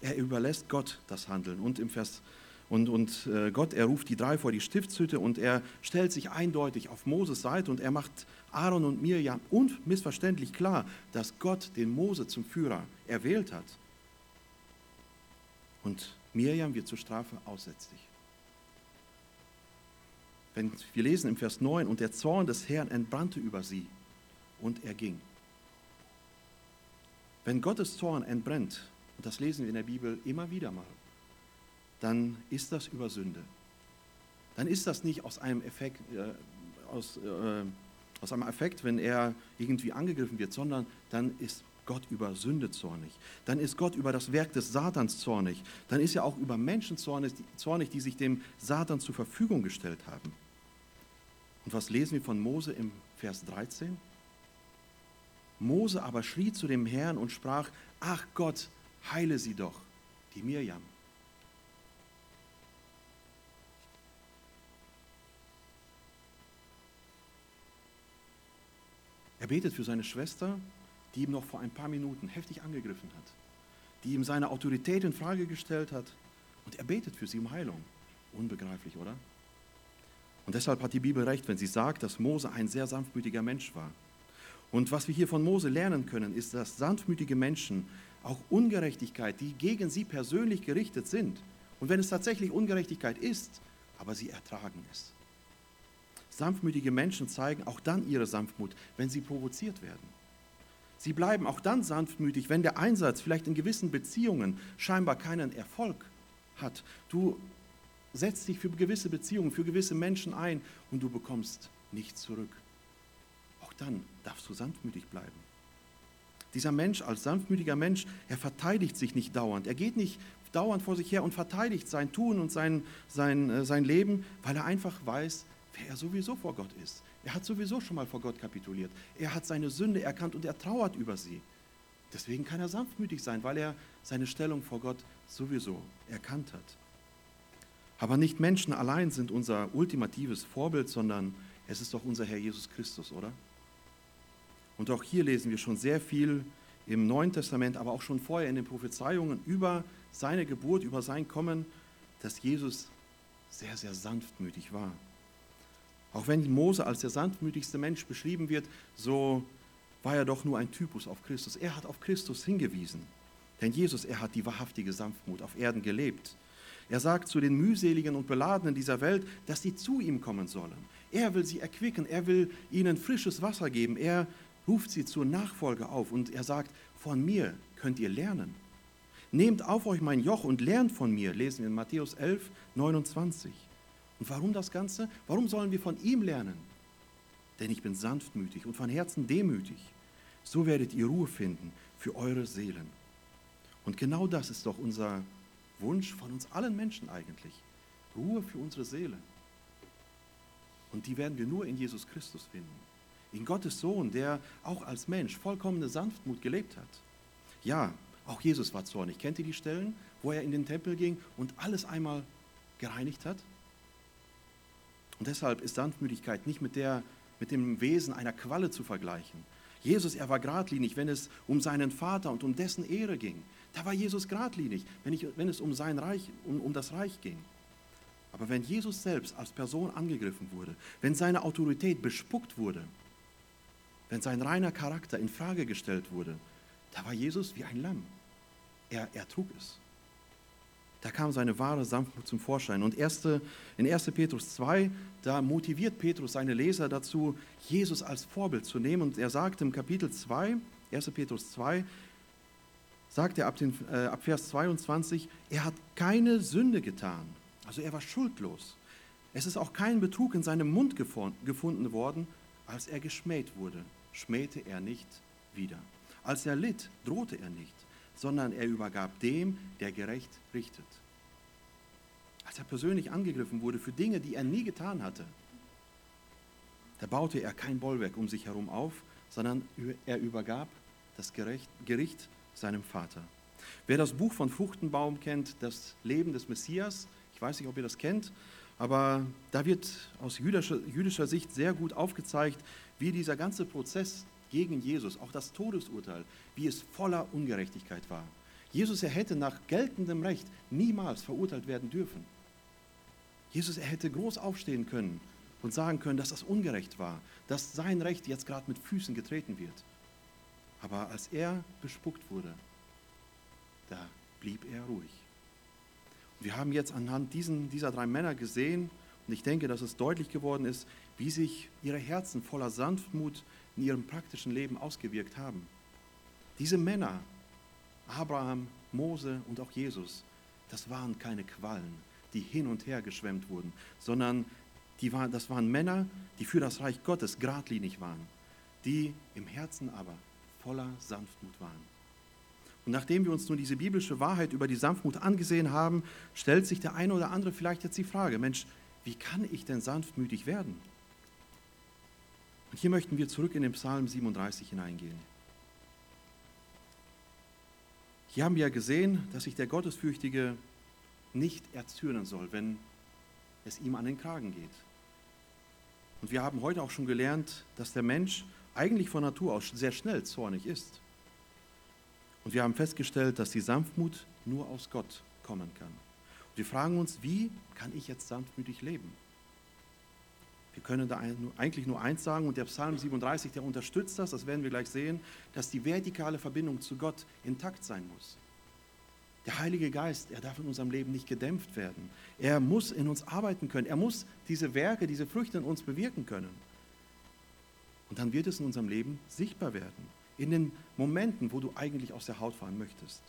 Er überlässt Gott das Handeln. Und im Vers und, und äh, Gott, er ruft die drei vor die Stiftshütte und er stellt sich eindeutig auf Moses Seite und er macht Aaron und Mirjam unmissverständlich klar, dass Gott den Mose zum Führer erwählt hat. Und Mirjam wird zur Strafe aussätzlich. Wenn wir lesen im Vers 9, und der Zorn des Herrn entbrannte über sie und er ging. Wenn Gottes Zorn entbrennt, und das lesen wir in der Bibel immer wieder mal, dann ist das über Sünde. Dann ist das nicht aus einem Effekt, äh, aus, äh, aus einem Effekt, wenn er irgendwie angegriffen wird, sondern dann ist Gott über Sünde zornig. Dann ist Gott über das Werk des Satans zornig. Dann ist er auch über Menschen zornig, zornig, die sich dem Satan zur Verfügung gestellt haben. Und was lesen wir von Mose im Vers 13? Mose aber schrie zu dem Herrn und sprach, ach Gott, heile sie doch, die Mirjam. Er betet für seine Schwester, die ihm noch vor ein paar Minuten heftig angegriffen hat, die ihm seine Autorität in Frage gestellt hat. Und er betet für sie um Heilung. Unbegreiflich, oder? Und deshalb hat die Bibel recht, wenn sie sagt, dass Mose ein sehr sanftmütiger Mensch war. Und was wir hier von Mose lernen können, ist, dass sanftmütige Menschen auch Ungerechtigkeit, die gegen sie persönlich gerichtet sind, und wenn es tatsächlich Ungerechtigkeit ist, aber sie ertragen es. Sanftmütige Menschen zeigen auch dann ihre Sanftmut, wenn sie provoziert werden. Sie bleiben auch dann sanftmütig, wenn der Einsatz vielleicht in gewissen Beziehungen scheinbar keinen Erfolg hat. Du setzt dich für gewisse Beziehungen, für gewisse Menschen ein und du bekommst nichts zurück. Auch dann darfst du sanftmütig bleiben. Dieser Mensch als sanftmütiger Mensch, er verteidigt sich nicht dauernd. Er geht nicht dauernd vor sich her und verteidigt sein Tun und sein, sein, äh, sein Leben, weil er einfach weiß, wer er sowieso vor Gott ist. Er hat sowieso schon mal vor Gott kapituliert. Er hat seine Sünde erkannt und er trauert über sie. Deswegen kann er sanftmütig sein, weil er seine Stellung vor Gott sowieso erkannt hat. Aber nicht Menschen allein sind unser ultimatives Vorbild, sondern es ist doch unser Herr Jesus Christus, oder? Und auch hier lesen wir schon sehr viel im Neuen Testament, aber auch schon vorher in den Prophezeiungen über seine Geburt, über sein Kommen, dass Jesus sehr, sehr sanftmütig war. Auch wenn Mose als der sanftmütigste Mensch beschrieben wird, so war er doch nur ein Typus auf Christus. Er hat auf Christus hingewiesen. Denn Jesus, er hat die wahrhaftige Sanftmut auf Erden gelebt. Er sagt zu den mühseligen und beladenen dieser Welt, dass sie zu ihm kommen sollen. Er will sie erquicken, er will ihnen frisches Wasser geben, er ruft sie zur Nachfolge auf und er sagt, von mir könnt ihr lernen. Nehmt auf euch mein Joch und lernt von mir, lesen wir in Matthäus 11, 29. Und warum das Ganze? Warum sollen wir von ihm lernen? Denn ich bin sanftmütig und von Herzen demütig. So werdet ihr Ruhe finden für eure Seelen. Und genau das ist doch unser Wunsch von uns allen Menschen eigentlich. Ruhe für unsere Seele. Und die werden wir nur in Jesus Christus finden in Gottes Sohn, der auch als Mensch vollkommene Sanftmut gelebt hat. Ja, auch Jesus war zornig. Kennt ihr die Stellen, wo er in den Tempel ging und alles einmal gereinigt hat? Und deshalb ist Sanftmütigkeit nicht mit, der, mit dem Wesen einer Qualle zu vergleichen. Jesus, er war geradlinig, wenn es um seinen Vater und um dessen Ehre ging. Da war Jesus geradlinig, wenn, ich, wenn es um, sein Reich, um, um das Reich ging. Aber wenn Jesus selbst als Person angegriffen wurde, wenn seine Autorität bespuckt wurde, wenn sein reiner Charakter in Frage gestellt wurde, da war Jesus wie ein Lamm. Er, er trug es. Da kam seine wahre Sanftmut zum Vorschein. Und erste, in 1. Petrus 2, da motiviert Petrus seine Leser dazu, Jesus als Vorbild zu nehmen. Und er sagt im Kapitel 2, 1. Petrus 2, sagt er ab, den, äh, ab Vers 22, er hat keine Sünde getan. Also er war schuldlos. Es ist auch kein Betrug in seinem Mund gefunden worden, als er geschmäht wurde, schmähte er nicht wieder. Als er litt, drohte er nicht, sondern er übergab dem, der gerecht richtet. Als er persönlich angegriffen wurde für Dinge, die er nie getan hatte, da baute er kein Bollwerk um sich herum auf, sondern er übergab das Gericht seinem Vater. Wer das Buch von Fruchtenbaum kennt, das Leben des Messias, ich weiß nicht, ob ihr das kennt, aber da wird aus jüdischer, jüdischer Sicht sehr gut aufgezeigt, wie dieser ganze Prozess gegen Jesus, auch das Todesurteil, wie es voller Ungerechtigkeit war. Jesus, er hätte nach geltendem Recht niemals verurteilt werden dürfen. Jesus, er hätte groß aufstehen können und sagen können, dass das ungerecht war, dass sein Recht jetzt gerade mit Füßen getreten wird. Aber als er bespuckt wurde, da blieb er ruhig. Wir haben jetzt anhand diesen, dieser drei Männer gesehen, und ich denke, dass es deutlich geworden ist, wie sich ihre Herzen voller Sanftmut in ihrem praktischen Leben ausgewirkt haben. Diese Männer, Abraham, Mose und auch Jesus, das waren keine Quallen, die hin und her geschwemmt wurden, sondern die waren, das waren Männer, die für das Reich Gottes geradlinig waren, die im Herzen aber voller Sanftmut waren. Und nachdem wir uns nun diese biblische Wahrheit über die Sanftmut angesehen haben, stellt sich der eine oder andere vielleicht jetzt die Frage, Mensch, wie kann ich denn sanftmütig werden? Und hier möchten wir zurück in den Psalm 37 hineingehen. Hier haben wir ja gesehen, dass sich der Gottesfürchtige nicht erzürnen soll, wenn es ihm an den Kragen geht. Und wir haben heute auch schon gelernt, dass der Mensch eigentlich von Natur aus sehr schnell zornig ist. Und wir haben festgestellt, dass die Sanftmut nur aus Gott kommen kann. Wir fragen uns, wie kann ich jetzt sanftmütig leben? Wir können da eigentlich nur eins sagen und der Psalm 37, der unterstützt das, das werden wir gleich sehen, dass die vertikale Verbindung zu Gott intakt sein muss. Der Heilige Geist, er darf in unserem Leben nicht gedämpft werden. Er muss in uns arbeiten können. Er muss diese Werke, diese Früchte in uns bewirken können. Und dann wird es in unserem Leben sichtbar werden. In den Momenten, wo du eigentlich aus der Haut fahren möchtest.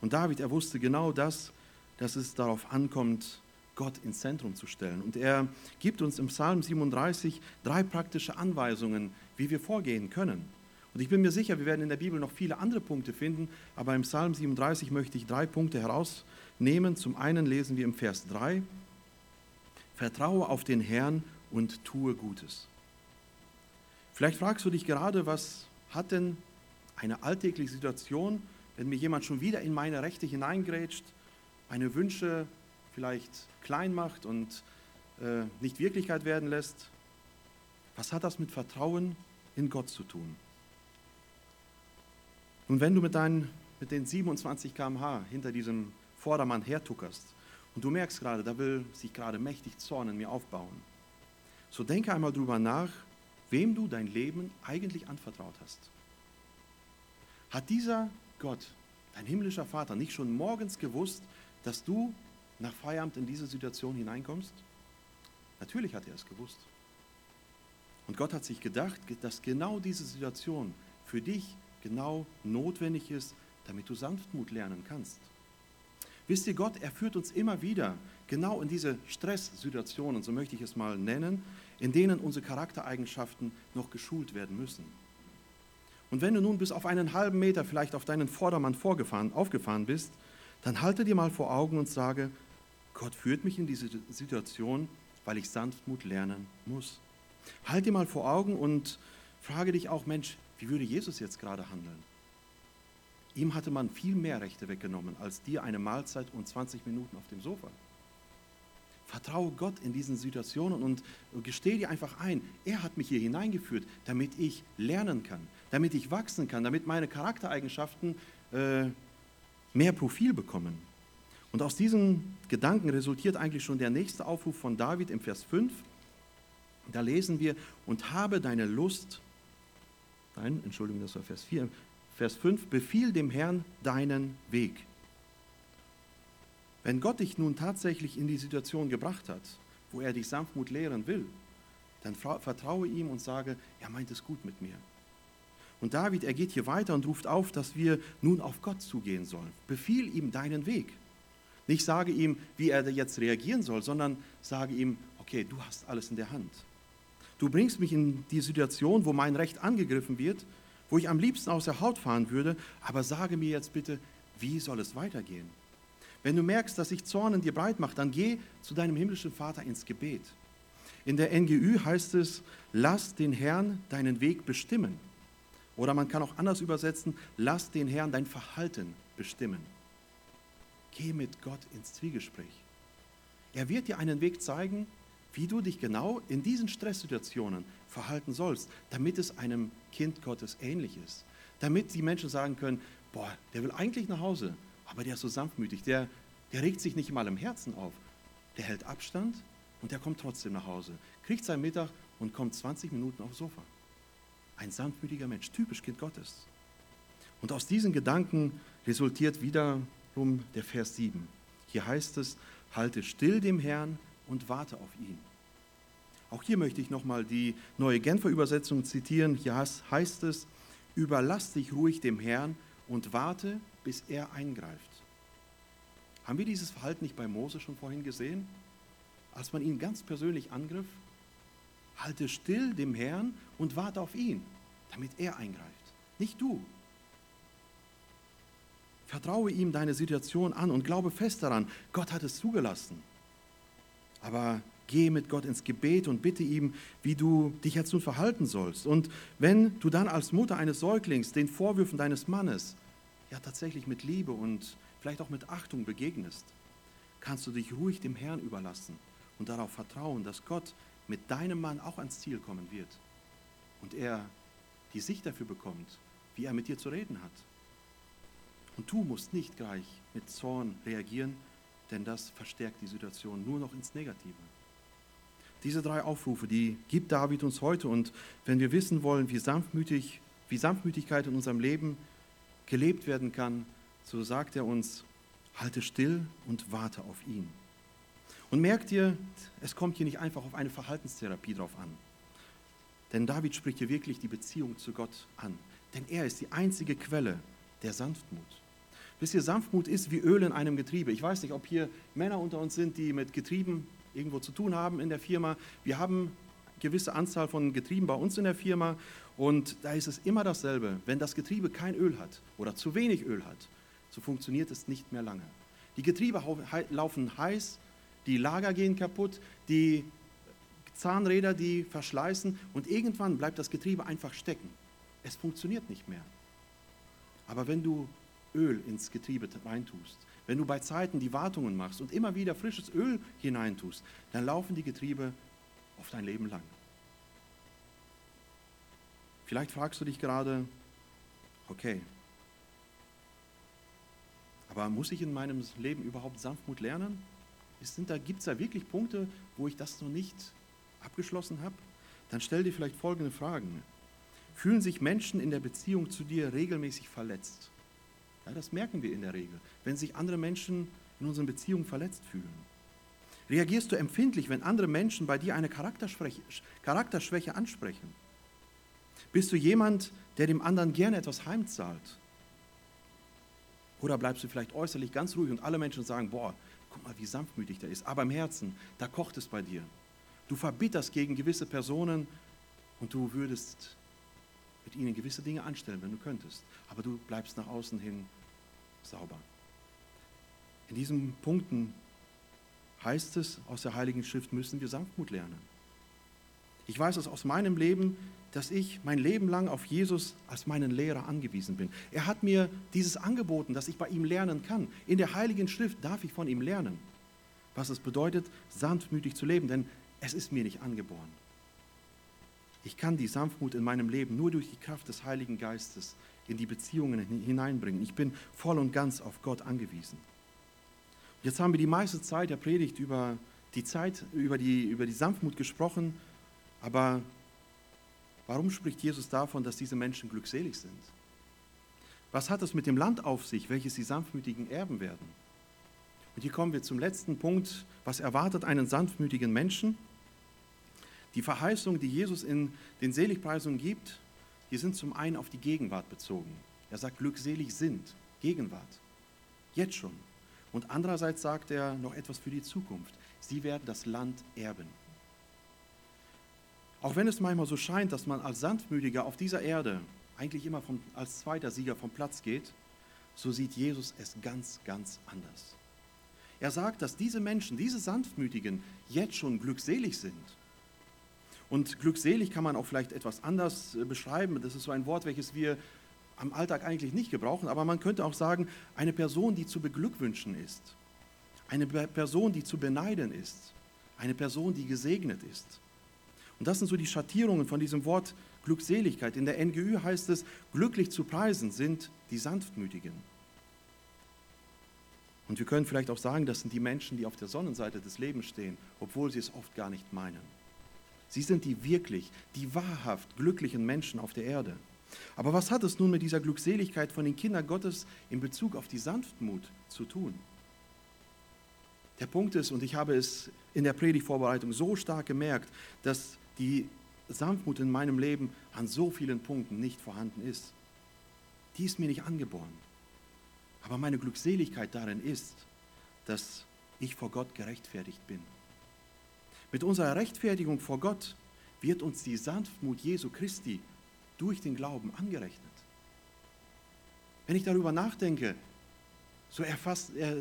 Und David, er wusste genau das, dass es darauf ankommt, Gott ins Zentrum zu stellen. Und er gibt uns im Psalm 37 drei praktische Anweisungen, wie wir vorgehen können. Und ich bin mir sicher, wir werden in der Bibel noch viele andere Punkte finden, aber im Psalm 37 möchte ich drei Punkte herausnehmen. Zum einen lesen wir im Vers 3, Vertraue auf den Herrn und tue Gutes. Vielleicht fragst du dich gerade, was hat denn eine alltägliche Situation, wenn mir jemand schon wieder in meine Rechte hineingrätscht, meine Wünsche vielleicht klein macht und äh, nicht Wirklichkeit werden lässt? Was hat das mit Vertrauen in Gott zu tun? Und wenn du mit, deinen, mit den 27 km/h hinter diesem Vordermann hertuckerst und du merkst gerade, da will sich gerade mächtig Zorn in mir aufbauen, so denke einmal drüber nach, wem du dein Leben eigentlich anvertraut hast. Hat dieser Gott, dein himmlischer Vater, nicht schon morgens gewusst, dass du nach Feierabend in diese Situation hineinkommst? Natürlich hat er es gewusst. Und Gott hat sich gedacht, dass genau diese Situation für dich genau notwendig ist, damit du Sanftmut lernen kannst. Wisst ihr, Gott, er führt uns immer wieder genau in diese Stresssituationen, so möchte ich es mal nennen, in denen unsere Charaktereigenschaften noch geschult werden müssen. Und wenn du nun bis auf einen halben Meter vielleicht auf deinen Vordermann vorgefahren, aufgefahren bist, dann halte dir mal vor Augen und sage, Gott führt mich in diese Situation, weil ich Sanftmut lernen muss. Halt dir mal vor Augen und frage dich auch, Mensch, wie würde Jesus jetzt gerade handeln? Ihm hatte man viel mehr Rechte weggenommen als dir eine Mahlzeit und 20 Minuten auf dem Sofa. Vertraue Gott in diesen Situationen und gestehe dir einfach ein, er hat mich hier hineingeführt, damit ich lernen kann, damit ich wachsen kann, damit meine Charaktereigenschaften äh, mehr Profil bekommen. Und aus diesem Gedanken resultiert eigentlich schon der nächste Aufruf von David im Vers 5. Da lesen wir, und habe deine Lust Nein, Entschuldigung, das war Vers 4. Vers 5, befiehl dem Herrn deinen Weg. Wenn Gott dich nun tatsächlich in die Situation gebracht hat, wo er dich Sanftmut lehren will, dann vertraue ihm und sage, er meint es gut mit mir. Und David, er geht hier weiter und ruft auf, dass wir nun auf Gott zugehen sollen. Befiehl ihm deinen Weg. Nicht sage ihm, wie er jetzt reagieren soll, sondern sage ihm, okay, du hast alles in der Hand. Du bringst mich in die Situation, wo mein Recht angegriffen wird, wo ich am liebsten aus der Haut fahren würde, aber sage mir jetzt bitte, wie soll es weitergehen? Wenn du merkst, dass sich Zorn in dir breit macht, dann geh zu deinem himmlischen Vater ins Gebet. In der NGÜ heißt es, lass den Herrn deinen Weg bestimmen. Oder man kann auch anders übersetzen, lass den Herrn dein Verhalten bestimmen. Geh mit Gott ins Zwiegespräch. Er wird dir einen Weg zeigen, wie du dich genau in diesen Stresssituationen verhalten sollst, damit es einem Kind Gottes ähnlich ist. Damit die Menschen sagen können, boah, der will eigentlich nach Hause, aber der ist so sanftmütig, der, der regt sich nicht mal im Herzen auf. Der hält Abstand und der kommt trotzdem nach Hause, kriegt seinen Mittag und kommt 20 Minuten aufs Sofa. Ein sanftmütiger Mensch, typisch Kind Gottes. Und aus diesen Gedanken resultiert wiederum der Vers 7. Hier heißt es, halte still dem Herrn und warte auf ihn. Auch hier möchte ich nochmal die neue Genfer Übersetzung zitieren. Hier heißt es, überlass dich ruhig dem Herrn und warte, bis er eingreift. Haben wir dieses Verhalten nicht bei Mose schon vorhin gesehen? Als man ihn ganz persönlich angriff, halte still dem Herrn und warte auf ihn, damit er eingreift, nicht du. Vertraue ihm deine Situation an und glaube fest daran, Gott hat es zugelassen. Aber geh mit Gott ins Gebet und bitte ihm, wie du dich jetzt nun verhalten sollst. Und wenn du dann als Mutter eines Säuglings den Vorwürfen deines Mannes ja tatsächlich mit Liebe und vielleicht auch mit Achtung begegnest, kannst du dich ruhig dem Herrn überlassen und darauf vertrauen, dass Gott mit deinem Mann auch ans Ziel kommen wird und er die Sicht dafür bekommt, wie er mit dir zu reden hat. Und du musst nicht gleich mit Zorn reagieren, denn das verstärkt die Situation nur noch ins Negative. Diese drei Aufrufe, die gibt David uns heute. Und wenn wir wissen wollen, wie, sanftmütig, wie Sanftmütigkeit in unserem Leben gelebt werden kann, so sagt er uns, halte still und warte auf ihn. Und merkt ihr, es kommt hier nicht einfach auf eine Verhaltenstherapie drauf an. Denn David spricht hier wirklich die Beziehung zu Gott an. Denn er ist die einzige Quelle der Sanftmut. Wisst ihr, Sanftmut ist wie Öl in einem Getriebe. Ich weiß nicht, ob hier Männer unter uns sind, die mit Getrieben irgendwo zu tun haben in der Firma. Wir haben eine gewisse Anzahl von Getrieben bei uns in der Firma und da ist es immer dasselbe. Wenn das Getriebe kein Öl hat oder zu wenig Öl hat, so funktioniert es nicht mehr lange. Die Getriebe laufen heiß, die Lager gehen kaputt, die Zahnräder, die verschleißen und irgendwann bleibt das Getriebe einfach stecken. Es funktioniert nicht mehr. Aber wenn du Öl ins Getriebe reintust, wenn du bei Zeiten die Wartungen machst und immer wieder frisches Öl hineintust, dann laufen die Getriebe auf dein Leben lang. Vielleicht fragst du dich gerade, okay, aber muss ich in meinem Leben überhaupt Sanftmut lernen? Gibt es da wirklich Punkte, wo ich das noch nicht abgeschlossen habe? Dann stell dir vielleicht folgende Fragen. Fühlen sich Menschen in der Beziehung zu dir regelmäßig verletzt? Ja, das merken wir in der Regel, wenn sich andere Menschen in unseren Beziehungen verletzt fühlen. Reagierst du empfindlich, wenn andere Menschen bei dir eine Charakterschwäche, Charakterschwäche ansprechen? Bist du jemand, der dem anderen gerne etwas heimzahlt? Oder bleibst du vielleicht äußerlich ganz ruhig und alle Menschen sagen, boah, guck mal, wie sanftmütig der ist. Aber im Herzen, da kocht es bei dir. Du verbitterst gegen gewisse Personen und du würdest mit ihnen gewisse Dinge anstellen, wenn du könntest. Aber du bleibst nach außen hin sauber. In diesen Punkten heißt es aus der Heiligen Schrift, müssen wir Sanftmut lernen. Ich weiß es aus meinem Leben, dass ich mein Leben lang auf Jesus als meinen Lehrer angewiesen bin. Er hat mir dieses angeboten, dass ich bei ihm lernen kann. In der Heiligen Schrift darf ich von ihm lernen, was es bedeutet, sanftmütig zu leben, denn es ist mir nicht angeboren. Ich kann die Sanftmut in meinem Leben nur durch die Kraft des Heiligen Geistes in die Beziehungen hineinbringen. Ich bin voll und ganz auf Gott angewiesen. Jetzt haben wir die meiste Zeit der Predigt über die Zeit, über die, über die Sanftmut gesprochen, aber warum spricht Jesus davon, dass diese Menschen glückselig sind? Was hat es mit dem Land auf sich, welches die Sanftmütigen erben werden? Und hier kommen wir zum letzten Punkt. Was erwartet einen sanftmütigen Menschen? Die Verheißungen, die Jesus in den Seligpreisungen gibt, die sind zum einen auf die Gegenwart bezogen. Er sagt, glückselig sind, Gegenwart, jetzt schon. Und andererseits sagt er noch etwas für die Zukunft. Sie werden das Land erben. Auch wenn es manchmal so scheint, dass man als Sanftmütiger auf dieser Erde eigentlich immer vom, als zweiter Sieger vom Platz geht, so sieht Jesus es ganz, ganz anders. Er sagt, dass diese Menschen, diese Sanftmütigen, jetzt schon glückselig sind. Und glückselig kann man auch vielleicht etwas anders äh, beschreiben. Das ist so ein Wort, welches wir am Alltag eigentlich nicht gebrauchen, aber man könnte auch sagen, eine Person, die zu beglückwünschen ist, eine Person, die zu beneiden ist, eine Person, die gesegnet ist. Und das sind so die Schattierungen von diesem Wort Glückseligkeit. In der NGÜ heißt es, glücklich zu preisen sind die Sanftmütigen. Und wir können vielleicht auch sagen, das sind die Menschen, die auf der Sonnenseite des Lebens stehen, obwohl sie es oft gar nicht meinen. Sie sind die wirklich, die wahrhaft glücklichen Menschen auf der Erde. Aber was hat es nun mit dieser Glückseligkeit von den Kindern Gottes in Bezug auf die Sanftmut zu tun? Der Punkt ist, und ich habe es in der Predigtvorbereitung so stark gemerkt, dass die Sanftmut in meinem Leben an so vielen Punkten nicht vorhanden ist. Die ist mir nicht angeboren. Aber meine Glückseligkeit darin ist, dass ich vor Gott gerechtfertigt bin. Mit unserer Rechtfertigung vor Gott wird uns die Sanftmut Jesu Christi durch den Glauben angerechnet. Wenn ich darüber nachdenke, so, erfasst, er,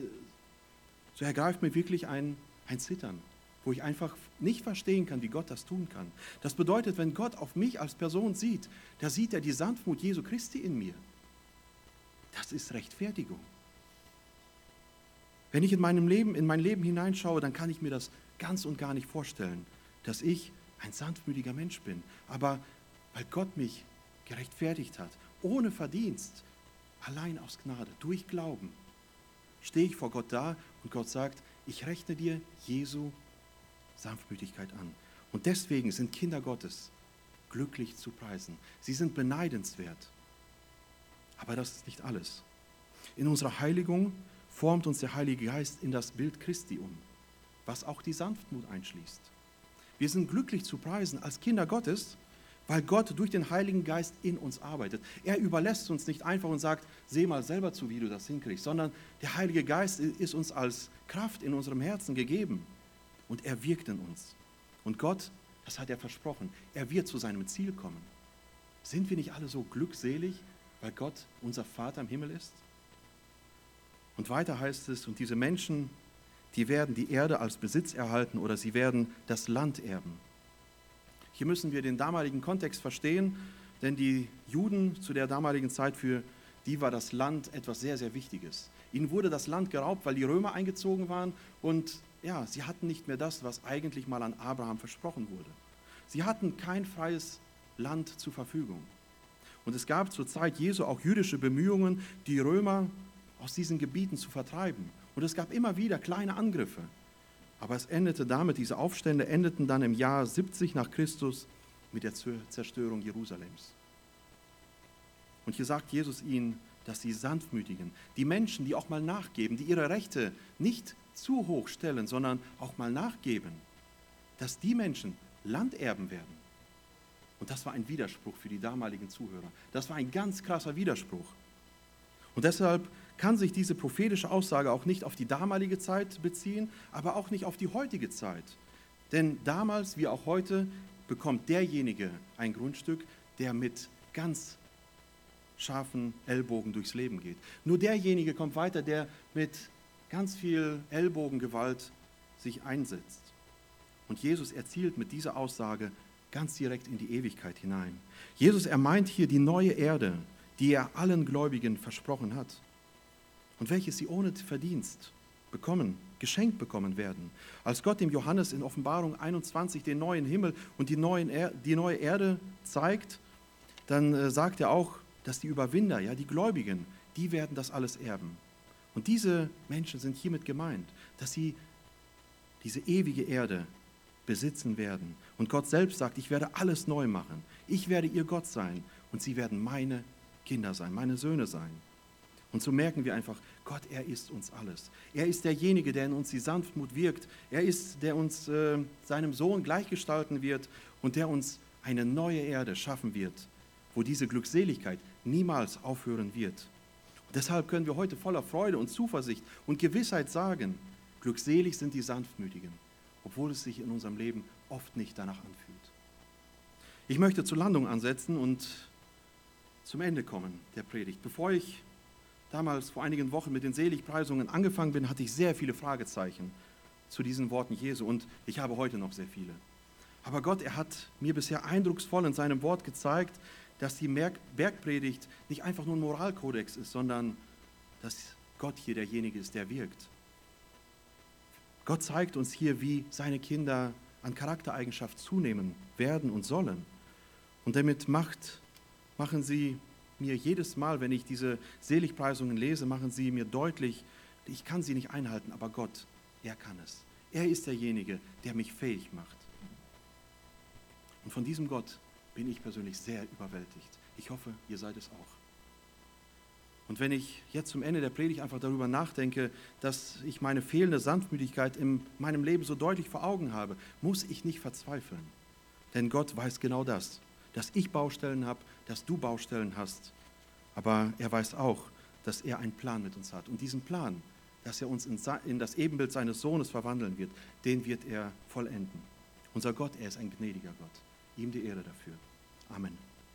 so ergreift mir wirklich ein, ein Zittern, wo ich einfach nicht verstehen kann, wie Gott das tun kann. Das bedeutet, wenn Gott auf mich als Person sieht, da sieht er die Sanftmut Jesu Christi in mir. Das ist Rechtfertigung. Wenn ich in meinem Leben, in mein Leben hineinschaue, dann kann ich mir das ganz und gar nicht vorstellen, dass ich ein sanftmütiger Mensch bin. Aber weil Gott mich gerechtfertigt hat, ohne Verdienst, allein aus Gnade, durch Glauben, stehe ich vor Gott da und Gott sagt, ich rechne dir Jesu Sanftmütigkeit an. Und deswegen sind Kinder Gottes glücklich zu preisen. Sie sind beneidenswert. Aber das ist nicht alles. In unserer Heiligung formt uns der Heilige Geist in das Bild Christi um, was auch die Sanftmut einschließt. Wir sind glücklich zu preisen als Kinder Gottes, weil Gott durch den Heiligen Geist in uns arbeitet. Er überlässt uns nicht einfach und sagt, seh mal selber zu, wie du das hinkriegst, sondern der Heilige Geist ist uns als Kraft in unserem Herzen gegeben und er wirkt in uns. Und Gott, das hat er versprochen, er wird zu seinem Ziel kommen. Sind wir nicht alle so glückselig, weil Gott unser Vater im Himmel ist? Und weiter heißt es, und diese Menschen, die werden die Erde als Besitz erhalten oder sie werden das Land erben. Hier müssen wir den damaligen Kontext verstehen, denn die Juden zu der damaligen Zeit, für die war das Land etwas sehr, sehr Wichtiges. Ihnen wurde das Land geraubt, weil die Römer eingezogen waren und ja, sie hatten nicht mehr das, was eigentlich mal an Abraham versprochen wurde. Sie hatten kein freies Land zur Verfügung. Und es gab zur Zeit Jesu auch jüdische Bemühungen, die Römer aus diesen Gebieten zu vertreiben. Und es gab immer wieder kleine Angriffe. Aber es endete damit, diese Aufstände endeten dann im Jahr 70 nach Christus mit der Zerstörung Jerusalems. Und hier sagt Jesus ihnen, dass die Sanftmütigen, die Menschen, die auch mal nachgeben, die ihre Rechte nicht zu hoch stellen, sondern auch mal nachgeben, dass die Menschen Landerben werden. Und das war ein Widerspruch für die damaligen Zuhörer. Das war ein ganz krasser Widerspruch. Und deshalb kann sich diese prophetische Aussage auch nicht auf die damalige Zeit beziehen, aber auch nicht auf die heutige Zeit. Denn damals wie auch heute bekommt derjenige ein Grundstück, der mit ganz scharfen Ellbogen durchs Leben geht. Nur derjenige kommt weiter, der mit ganz viel Ellbogengewalt sich einsetzt. Und Jesus erzielt mit dieser Aussage ganz direkt in die Ewigkeit hinein. Jesus, er meint hier die neue Erde, die er allen Gläubigen versprochen hat und welches sie ohne Verdienst bekommen, geschenkt bekommen werden. Als Gott dem Johannes in Offenbarung 21 den neuen Himmel und die, neuen er die neue Erde zeigt, dann äh, sagt er auch, dass die Überwinder, ja, die Gläubigen, die werden das alles erben. Und diese Menschen sind hiermit gemeint, dass sie diese ewige Erde besitzen werden. Und Gott selbst sagt, ich werde alles neu machen. Ich werde ihr Gott sein und sie werden meine Kinder sein, meine Söhne sein. Und so merken wir einfach, Gott, er ist uns alles. Er ist derjenige, der in uns die Sanftmut wirkt. Er ist, der uns äh, seinem Sohn gleichgestalten wird und der uns eine neue Erde schaffen wird, wo diese Glückseligkeit niemals aufhören wird. Deshalb können wir heute voller Freude und Zuversicht und Gewissheit sagen, glückselig sind die Sanftmütigen, obwohl es sich in unserem Leben oft nicht danach anfühlt. Ich möchte zur Landung ansetzen und zum Ende kommen der Predigt. Bevor ich damals vor einigen Wochen mit den Seligpreisungen angefangen bin, hatte ich sehr viele Fragezeichen zu diesen Worten Jesu und ich habe heute noch sehr viele. Aber Gott, er hat mir bisher eindrucksvoll in seinem Wort gezeigt, dass die Bergpredigt nicht einfach nur ein Moralkodex ist, sondern dass Gott hier derjenige ist, der wirkt. Gott zeigt uns hier, wie seine Kinder an Charaktereigenschaft zunehmen werden und sollen. Und damit macht, machen sie mir jedes Mal, wenn ich diese Seligpreisungen lese, machen sie mir deutlich, ich kann sie nicht einhalten, aber Gott, er kann es. Er ist derjenige, der mich fähig macht. Und von diesem Gott bin ich persönlich sehr überwältigt. Ich hoffe, ihr seid es auch. Und wenn ich jetzt zum Ende der Predigt einfach darüber nachdenke, dass ich meine fehlende Sanftmütigkeit in meinem Leben so deutlich vor Augen habe, muss ich nicht verzweifeln. Denn Gott weiß genau das dass ich Baustellen habe, dass du Baustellen hast. Aber er weiß auch, dass er einen Plan mit uns hat. Und diesen Plan, dass er uns in das Ebenbild seines Sohnes verwandeln wird, den wird er vollenden. Unser Gott, er ist ein gnädiger Gott. Ihm die Ehre dafür. Amen.